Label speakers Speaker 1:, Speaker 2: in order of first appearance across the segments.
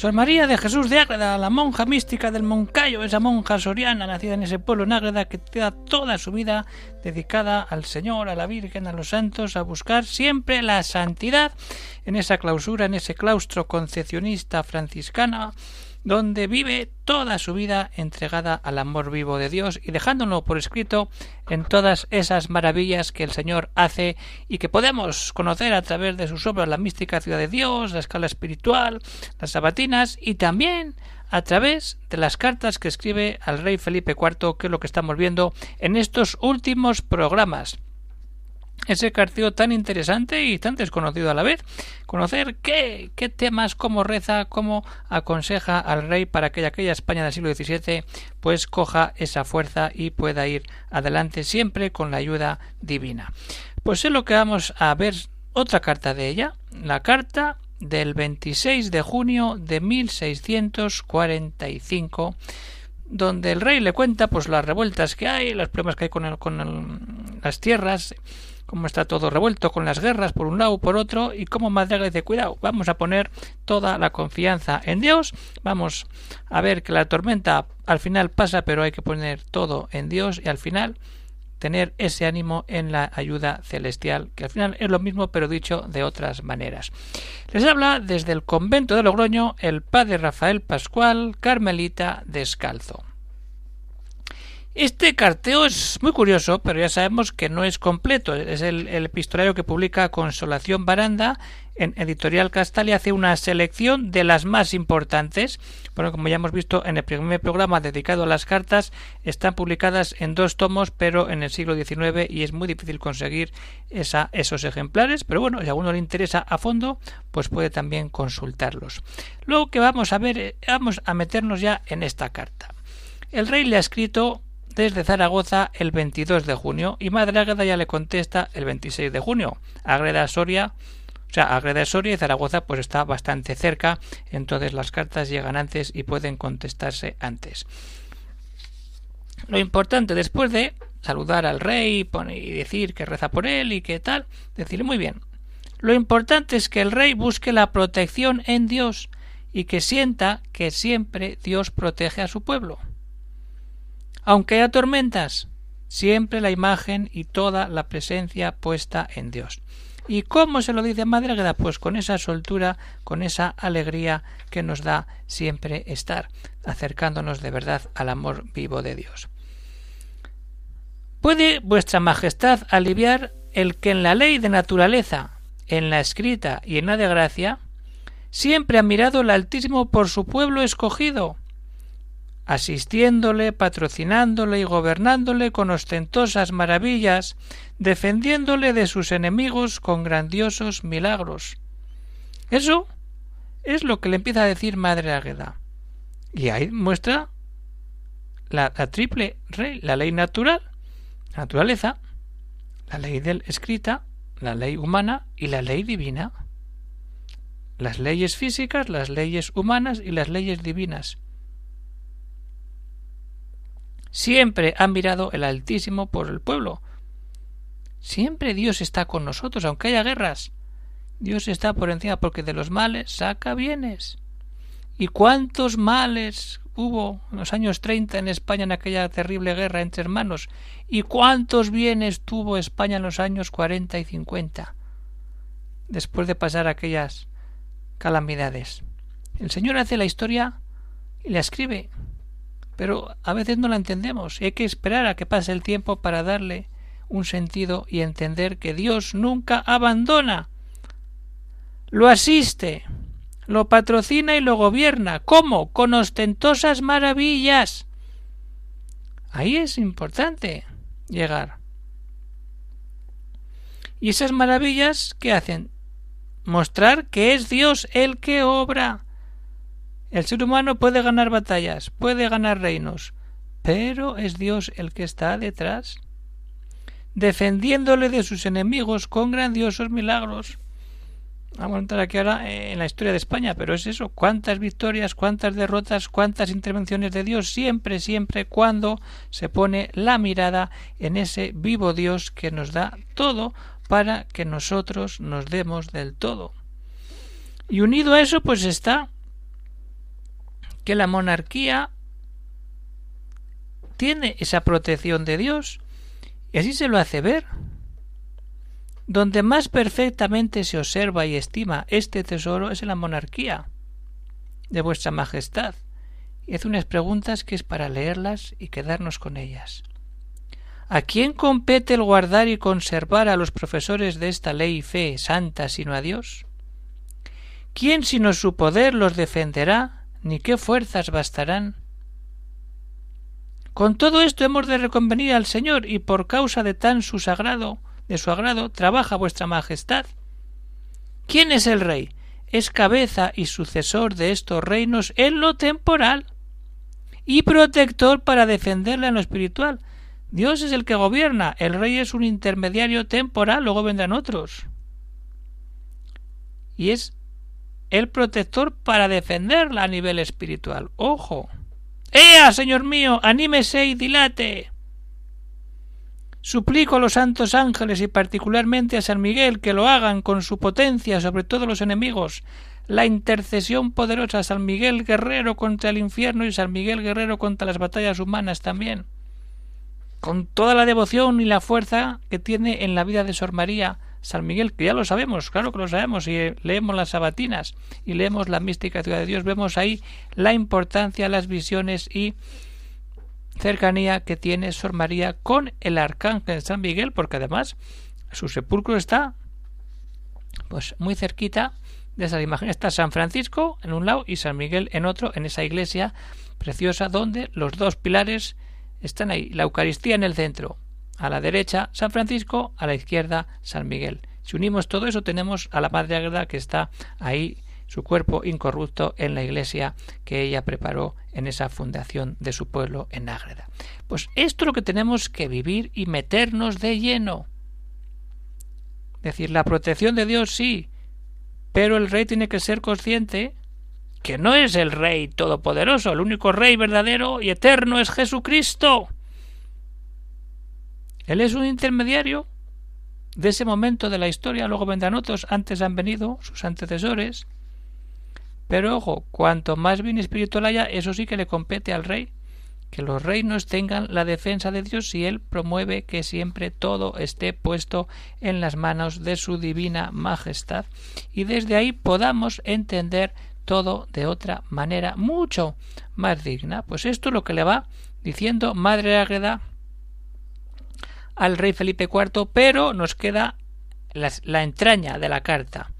Speaker 1: Sor María de Jesús de Ágreda, la monja mística del Moncayo, esa monja soriana nacida en ese pueblo en Ágreda que da toda su vida dedicada al Señor, a la Virgen, a los santos, a buscar siempre la santidad en esa clausura, en ese claustro concepcionista franciscana donde vive toda su vida entregada al amor vivo de Dios y dejándolo por escrito en todas esas maravillas que el Señor hace y que podemos conocer a través de sus obras la mística ciudad de Dios, la escala espiritual, las sabatinas y también a través de las cartas que escribe al rey Felipe IV, que es lo que estamos viendo en estos últimos programas ese carteo tan interesante y tan desconocido a la vez. Conocer qué, qué temas, cómo reza, cómo aconseja al rey para que aquella España del siglo XVII pues coja esa fuerza y pueda ir adelante siempre con la ayuda divina. Pues es lo que vamos a ver otra carta de ella, la carta del 26 de junio de 1645 donde el rey le cuenta pues las revueltas que hay, los problemas que hay con, el, con las tierras cómo está todo revuelto con las guerras por un lado por otro y cómo Madriaga dice cuidado vamos a poner toda la confianza en Dios vamos a ver que la tormenta al final pasa pero hay que poner todo en Dios y al final tener ese ánimo en la ayuda celestial, que al final es lo mismo pero dicho de otras maneras. Les habla desde el convento de Logroño el padre Rafael Pascual, Carmelita Descalzo. Este carteo es muy curioso, pero ya sabemos que no es completo. Es el, el epistolario que publica Consolación Baranda en Editorial Castalia hace una selección de las más importantes. Bueno, como ya hemos visto en el primer programa dedicado a las cartas, están publicadas en dos tomos, pero en el siglo XIX y es muy difícil conseguir esa, esos ejemplares. Pero bueno, si a alguno le interesa a fondo, pues puede también consultarlos. Luego que vamos a ver, eh, vamos a meternos ya en esta carta. El rey le ha escrito desde Zaragoza el 22 de junio y Madre Águeda ya le contesta el 26 de junio. Agreda Soria, o sea, Agreda Soria y Zaragoza pues está bastante cerca, entonces las cartas llegan antes y pueden contestarse antes. Lo importante después de saludar al rey y decir que reza por él y que tal, decirle muy bien. Lo importante es que el rey busque la protección en Dios y que sienta que siempre Dios protege a su pueblo. Aunque haya tormentas, siempre la imagen y toda la presencia puesta en Dios. ¿Y cómo se lo dice Madre Agueda? Pues con esa soltura, con esa alegría que nos da siempre estar, acercándonos de verdad al amor vivo de Dios. ¿Puede vuestra Majestad aliviar el que en la ley de naturaleza, en la escrita y en la de gracia, siempre ha mirado el Altísimo por su pueblo escogido, asistiéndole, patrocinándole y gobernándole con ostentosas maravillas, defendiéndole de sus enemigos con grandiosos milagros. Eso es lo que le empieza a decir Madre Águeda. Y ahí muestra la, la triple ley, la ley natural, naturaleza, la ley del escrita, la ley humana y la ley divina. Las leyes físicas, las leyes humanas y las leyes divinas. Siempre ha mirado el Altísimo por el pueblo. Siempre Dios está con nosotros, aunque haya guerras. Dios está por encima porque de los males saca bienes. ¿Y cuántos males hubo en los años treinta en España en aquella terrible guerra entre hermanos? ¿Y cuántos bienes tuvo España en los años cuarenta y cincuenta? Después de pasar aquellas calamidades. El Señor hace la historia y la escribe pero a veces no la entendemos y hay que esperar a que pase el tiempo para darle un sentido y entender que Dios nunca abandona. Lo asiste, lo patrocina y lo gobierna. ¿Cómo? Con ostentosas maravillas. Ahí es importante llegar. ¿Y esas maravillas qué hacen? Mostrar que es Dios el que obra el ser humano puede ganar batallas, puede ganar reinos, pero es Dios el que está detrás. defendiéndole de sus enemigos con grandiosos milagros. Vamos a entrar aquí ahora en la historia de España, pero es eso, cuántas victorias, cuántas derrotas, cuántas intervenciones de Dios, siempre, siempre cuando se pone la mirada en ese vivo Dios que nos da todo para que nosotros nos demos del todo. Y unido a eso, pues está que la monarquía tiene esa protección de Dios y así se lo hace ver. Donde más perfectamente se observa y estima este tesoro es en la monarquía de vuestra Majestad. Y hace unas preguntas que es para leerlas y quedarnos con ellas. ¿A quién compete el guardar y conservar a los profesores de esta ley y fe santa sino a Dios? ¿Quién sino su poder los defenderá, ni qué fuerzas bastarán? Con todo esto hemos de reconvenir al Señor, y por causa de tan su sagrado, de su agrado, trabaja vuestra majestad. ¿Quién es el rey? Es cabeza y sucesor de estos reinos en lo temporal y protector para defenderla en lo espiritual. Dios es el que gobierna, el rey es un intermediario temporal, luego vendrán otros. Y es el protector para defenderla a nivel espiritual. Ojo. ¡Ea, señor mío! ¡Anímese y dilate! Suplico a los santos ángeles y particularmente a San Miguel que lo hagan con su potencia sobre todos los enemigos. La intercesión poderosa San Miguel guerrero contra el infierno y San Miguel guerrero contra las batallas humanas también. Con toda la devoción y la fuerza que tiene en la vida de Sor María, San Miguel, que ya lo sabemos, claro que lo sabemos, y leemos las sabatinas y leemos la mística ciudad de Dios, vemos ahí la importancia, las visiones y cercanía que tiene Sor María con el arcángel San Miguel, porque además su sepulcro está pues muy cerquita de esa imagen. Está San Francisco en un lado y San Miguel en otro, en esa iglesia preciosa donde los dos pilares están ahí, la Eucaristía en el centro, a la derecha San Francisco, a la izquierda San Miguel. Si unimos todo eso tenemos a la Madre Ágreda que está ahí su cuerpo incorrupto en la iglesia que ella preparó en esa fundación de su pueblo en Ágreda. Pues esto es lo que tenemos que vivir y meternos de lleno. Decir, la protección de Dios sí, pero el rey tiene que ser consciente que no es el rey todopoderoso, el único rey verdadero y eterno es Jesucristo. Él es un intermediario de ese momento de la historia, luego vendrán otros, antes han venido sus antecesores. Pero ojo, cuanto más bien espiritual haya, eso sí que le compete al rey, que los reinos tengan la defensa de Dios y él promueve que siempre todo esté puesto en las manos de su divina majestad y desde ahí podamos entender todo de otra manera mucho más digna. Pues esto es lo que le va diciendo Madre Ágreda al rey Felipe IV, pero nos queda la, entraña de la carta.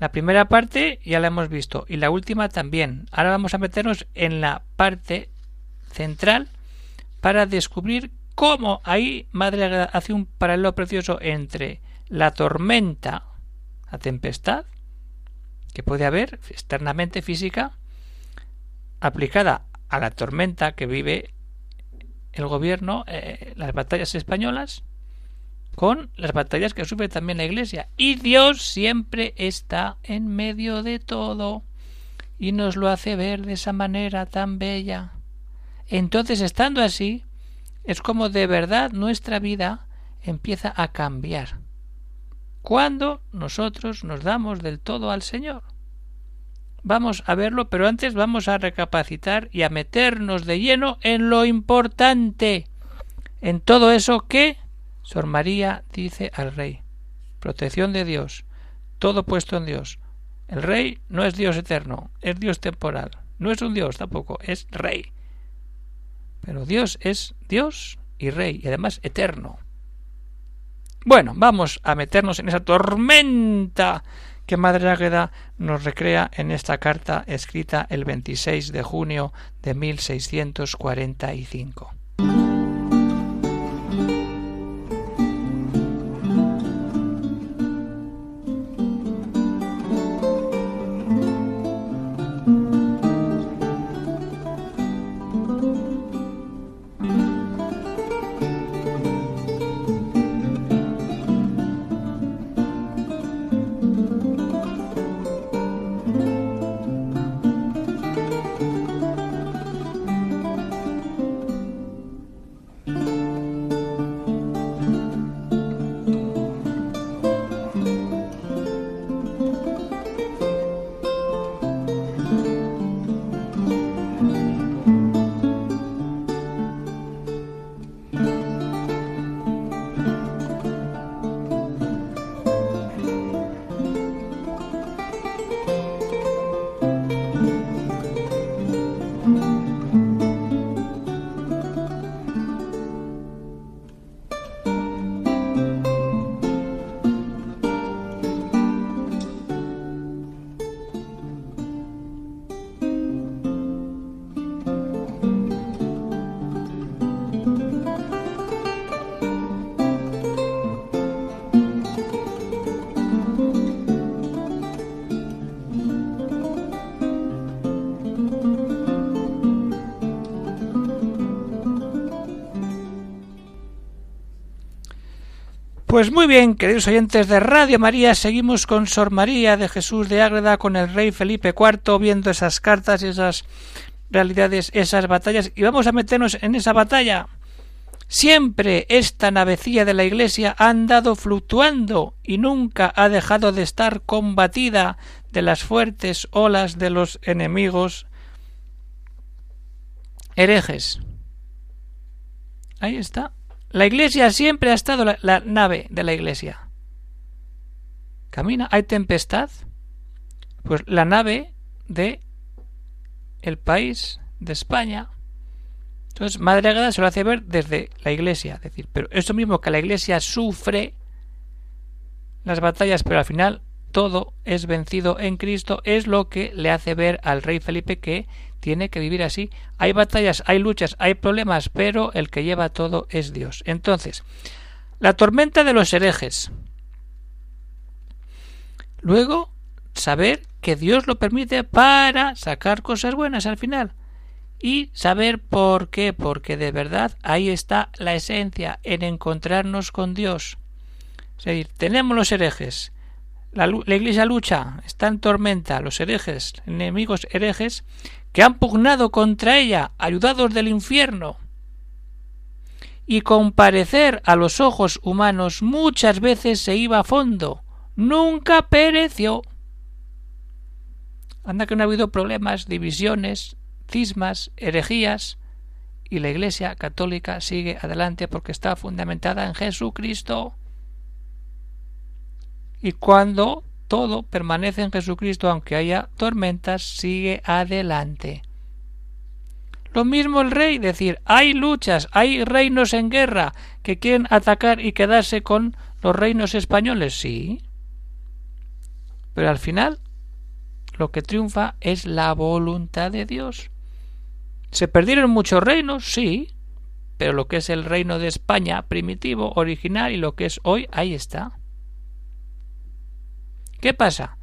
Speaker 1: La primera parte ya la hemos visto y la última también. Ahora vamos a meternos en la parte central para descubrir cómo ahí Madre hace un paralelo precioso entre la tormenta, la tempestad, que puede haber externamente física, aplicada a la tormenta que vive el gobierno, eh, las batallas españolas, con las batallas que sufre también la Iglesia. Y Dios siempre está en medio de todo y nos lo hace ver de esa manera tan bella. Entonces, estando así, es como de verdad nuestra vida empieza a cambiar. Cuando nosotros nos damos del todo al Señor. Vamos a verlo, pero antes vamos a recapacitar y a meternos de lleno en lo importante, en todo eso que Sor María dice al rey. Protección de Dios, todo puesto en Dios. El rey no es Dios eterno, es Dios temporal. No es un Dios tampoco, es rey. Pero Dios es Dios y rey, y además eterno. Bueno, vamos a meternos en esa tormenta que Madre Águeda nos recrea en esta carta escrita el 26 de junio de 1645. Pues muy bien, queridos oyentes de Radio María, seguimos con Sor María de Jesús de Ágreda, con el rey Felipe IV, viendo esas cartas y esas realidades, esas batallas, y vamos a meternos en esa batalla. Siempre esta navecilla de la Iglesia ha andado fluctuando y nunca ha dejado de estar combatida de las fuertes olas de los enemigos herejes. Ahí está. La Iglesia siempre ha estado la, nave de la Iglesia. Camina, hay tempestad. Pues la nave de el país de España entonces, Madre Agreda se lo hace ver desde la Iglesia. Es decir, pero esto mismo que la Iglesia sufre las batallas, pero al final todo es vencido en Cristo, es lo que le hace ver al rey Felipe que tiene que vivir así. Hay batallas, hay luchas, hay problemas, pero el que lleva todo es Dios. Entonces, la tormenta de los herejes. Luego, saber que Dios lo permite para sacar cosas buenas al final y saber por qué, porque de verdad ahí está la esencia en encontrarnos con Dios. Es decir, tenemos los herejes, la, iglesia lucha, está en tormenta, los herejes, enemigos herejes, que han pugnado contra ella, ayudados del infierno. Y comparecer a los ojos humanos muchas veces se iba a fondo, nunca pereció. Anda que no ha habido problemas, divisiones, cismas, herejías, y la Iglesia católica sigue adelante porque está fundamentada en Jesucristo. Y cuando todo permanece en Jesucristo, aunque haya tormentas, sigue adelante. Lo mismo el rey, decir, hay luchas, hay reinos en guerra que quieren atacar y quedarse con los reinos españoles, sí. Pero al final lo que triunfa es la voluntad de Dios. ¿Se perdieron muchos reinos? Sí, pero lo que es el reino de España primitivo, original y lo que es hoy, ahí está. ¿Qué pasa?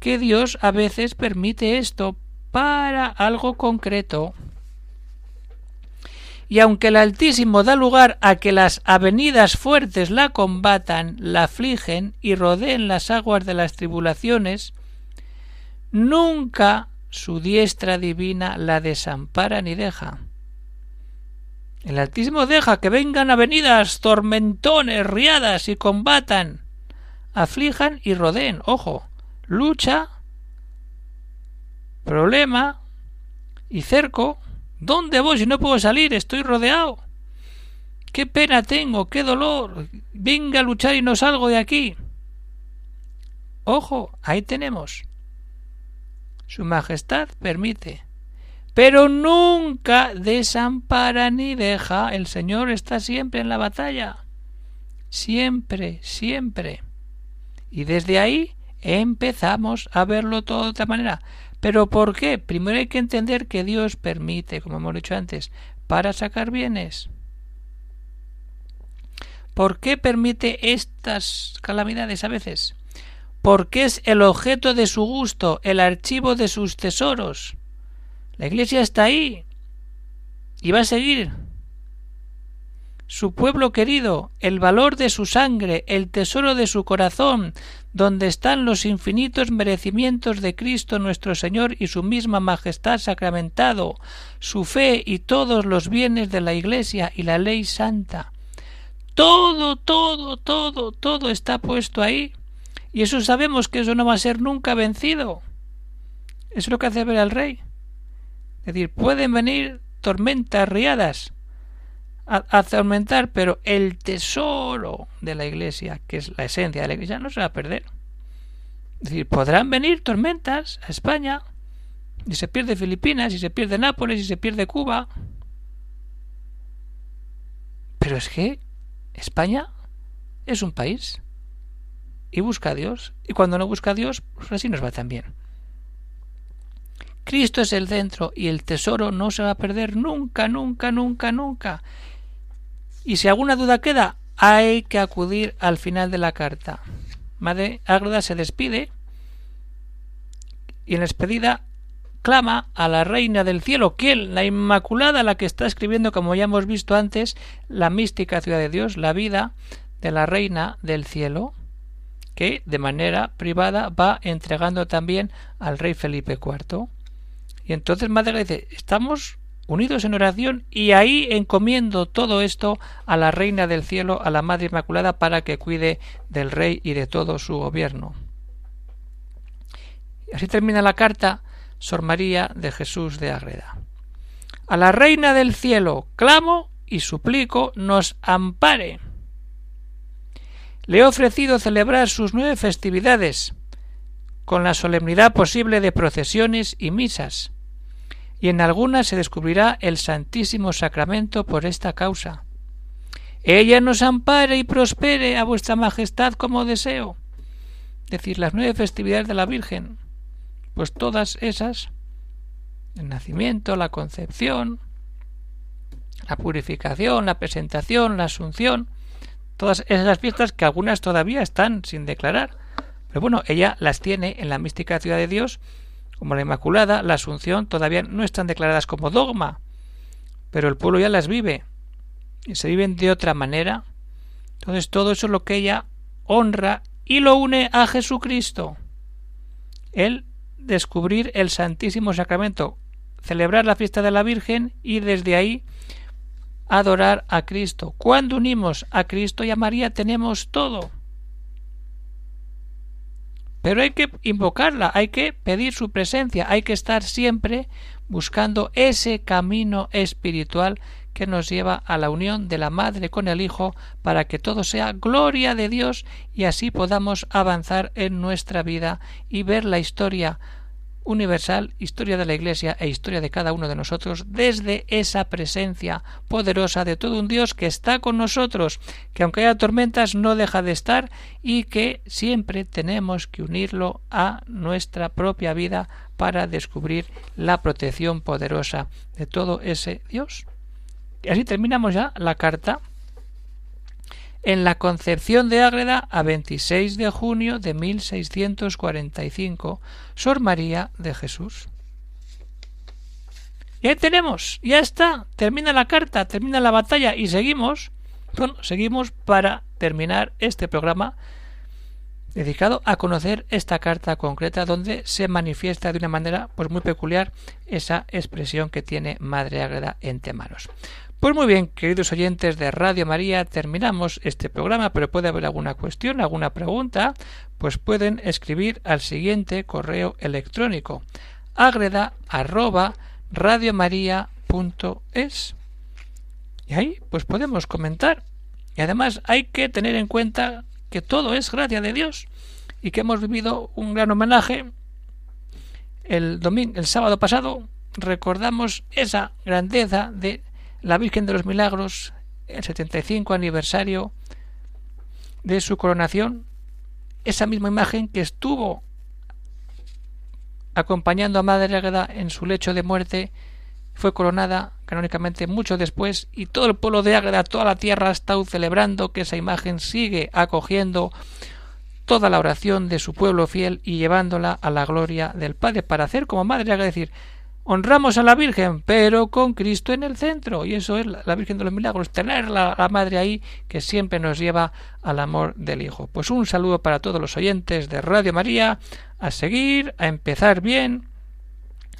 Speaker 1: Que Dios a veces permite esto para algo concreto. Y aunque el Altísimo da lugar a que las avenidas fuertes la combatan, la afligen y rodeen las aguas de las tribulaciones, nunca su diestra divina la desampara ni deja. El Altísimo deja que vengan avenidas, tormentones, riadas y combatan, aflijan y rodeen. Ojo, lucha, problema y cerco. ¿Dónde voy si no puedo salir? Estoy rodeado. Qué pena tengo, qué dolor. Venga a luchar y no salgo de aquí. Ojo, ahí tenemos. Su Majestad permite. Pero nunca desampara ni deja. El Señor está siempre en la batalla. Siempre, siempre. Y desde ahí empezamos a verlo todo de otra manera. ¿Pero por qué? Primero hay que entender que Dios permite, como hemos dicho antes, para sacar bienes. ¿Por qué permite estas calamidades a veces? porque es el objeto de su gusto, el archivo de sus tesoros. La Iglesia está ahí y va a seguir. Su pueblo querido, el valor de su sangre, el tesoro de su corazón, donde están los infinitos merecimientos de Cristo nuestro Señor y su misma majestad sacramentado, su fe y todos los bienes de la Iglesia y la ley santa. Todo, todo, todo, todo está puesto ahí y eso sabemos que eso no va a ser nunca vencido. Eso es lo que hace ver al rey. Es decir, pueden venir tormentas riadas atormentar, pero el tesoro de la iglesia, que es la esencia de la iglesia, no se va a perder. Es decir, podrán venir tormentas a España, y se pierde Filipinas, y se pierde Nápoles, y se pierde Cuba. Pero es que España es un país y busca a Dios. Y cuando no busca a Dios, pues así nos va también. Cristo es el centro y el tesoro no se va a perder nunca, nunca, nunca, nunca. Y si alguna duda queda, hay que acudir al final de la carta. Madre Ágreda se despide y en despedida clama a la Reina del Cielo, quien la Inmaculada, la que está escribiendo, como ya hemos visto antes, la mística ciudad de Dios, la vida de la reina del cielo, que de manera privada va entregando también al rey Felipe IV. Y entonces Madre dice, estamos unidos en oración y ahí encomiendo todo esto a la Reina del Cielo, a la Madre Inmaculada, para que cuide del Rey y de todo su gobierno. Así termina la carta Sor María de Jesús de Agreda. A la Reina del Cielo clamo y suplico nos ampare. Le he ofrecido celebrar sus nueve festividades, con la solemnidad posible de procesiones y misas, y en algunas se descubrirá el Santísimo Sacramento por esta causa. Ella nos ampare y prospere a vuestra Majestad como deseo. Decir las nueve festividades de la Virgen, pues todas esas, el nacimiento, la concepción, la purificación, la presentación, la asunción, todas esas fiestas que algunas todavía están sin declarar. Pero bueno, ella las tiene en la mística ciudad de Dios como la Inmaculada, la Asunción todavía no están declaradas como dogma, pero el pueblo ya las vive y se viven de otra manera. Entonces todo eso es lo que ella honra y lo une a Jesucristo. El descubrir el Santísimo Sacramento, celebrar la fiesta de la Virgen y desde ahí adorar a Cristo. Cuando unimos a Cristo y a María tenemos todo. Pero hay que invocarla, hay que pedir su presencia, hay que estar siempre buscando ese camino espiritual que nos lleva a la unión de la Madre con el Hijo para que todo sea gloria de Dios y así podamos avanzar en nuestra vida y ver la historia universal, historia de la Iglesia e historia de cada uno de nosotros desde esa presencia poderosa de todo un Dios que está con nosotros, que aunque haya tormentas no deja de estar y que siempre tenemos que unirlo a nuestra propia vida para descubrir la protección poderosa de todo ese Dios. Y así terminamos ya la carta en la Concepción de Ágreda a 26 de junio de 1645, Sor María de Jesús. Y ahí tenemos, ya está, termina la carta, termina la batalla y seguimos, bueno, seguimos para terminar este programa dedicado a conocer esta carta concreta donde se manifiesta de una manera pues muy peculiar esa expresión que tiene Madre Ágreda entre manos. Pues muy bien, queridos oyentes de Radio María, terminamos este programa, pero puede haber alguna cuestión, alguna pregunta, pues pueden escribir al siguiente correo electrónico agreda arroba radiomaria.es y ahí pues podemos comentar. Y además hay que tener en cuenta que todo es gracia de Dios y que hemos vivido un gran homenaje. El domingo el sábado pasado recordamos esa grandeza de la Virgen de los Milagros, el 75 aniversario de su coronación, esa misma imagen que estuvo acompañando a Madre Águeda en su lecho de muerte, fue coronada canónicamente mucho después y todo el pueblo de Ágreda, toda la tierra ha estado celebrando que esa imagen sigue acogiendo toda la oración de su pueblo fiel y llevándola a la gloria del Padre para hacer como Madre Águeda decir honramos a la Virgen, pero con Cristo en el centro. Y eso es la Virgen de los Milagros, tener la, Madre ahí que siempre nos lleva al amor del Hijo. Pues un saludo para todos los oyentes de Radio María, a seguir, a empezar bien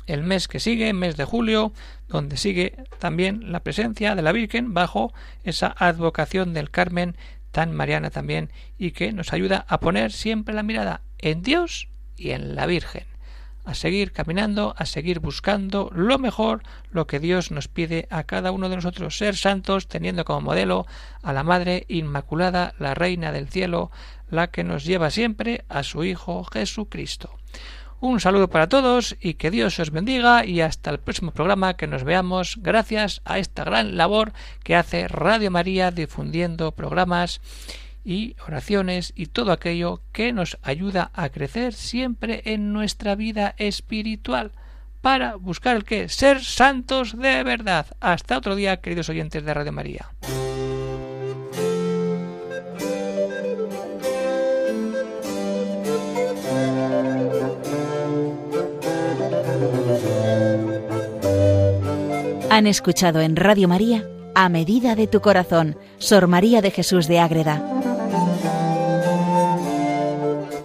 Speaker 1: el mes que sigue, mes de julio, donde sigue también la presencia de la Virgen bajo esa advocación del Carmen tan mariana también y que nos ayuda a poner siempre la mirada en Dios y en la Virgen a seguir caminando, a seguir buscando lo mejor, lo que Dios nos pide a cada uno de nosotros, ser santos, teniendo como modelo a la Madre Inmaculada, la Reina del Cielo, la que nos lleva siempre a su Hijo Jesucristo. Un saludo para todos y que Dios os bendiga y hasta el próximo programa que nos veamos gracias a esta gran labor que hace Radio María difundiendo programas y oraciones y todo aquello que nos ayuda a crecer siempre en nuestra vida espiritual para buscar el que ser santos de verdad. Hasta otro día, queridos oyentes de Radio María.
Speaker 2: Han escuchado en Radio María A Medida de tu Corazón, Sor María de Jesús de Ágreda